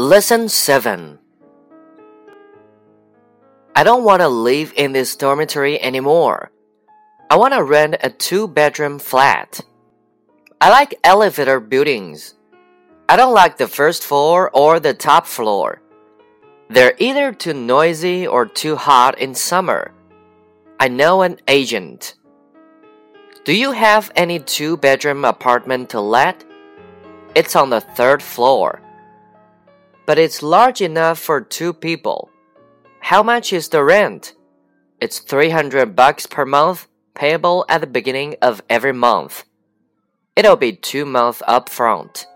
Lesson 7 I don't want to live in this dormitory anymore. I want to rent a two bedroom flat. I like elevator buildings. I don't like the first floor or the top floor. They're either too noisy or too hot in summer. I know an agent. Do you have any two bedroom apartment to let? It's on the third floor. But it's large enough for two people. How much is the rent? It's 300 bucks per month, payable at the beginning of every month. It'll be two months up front.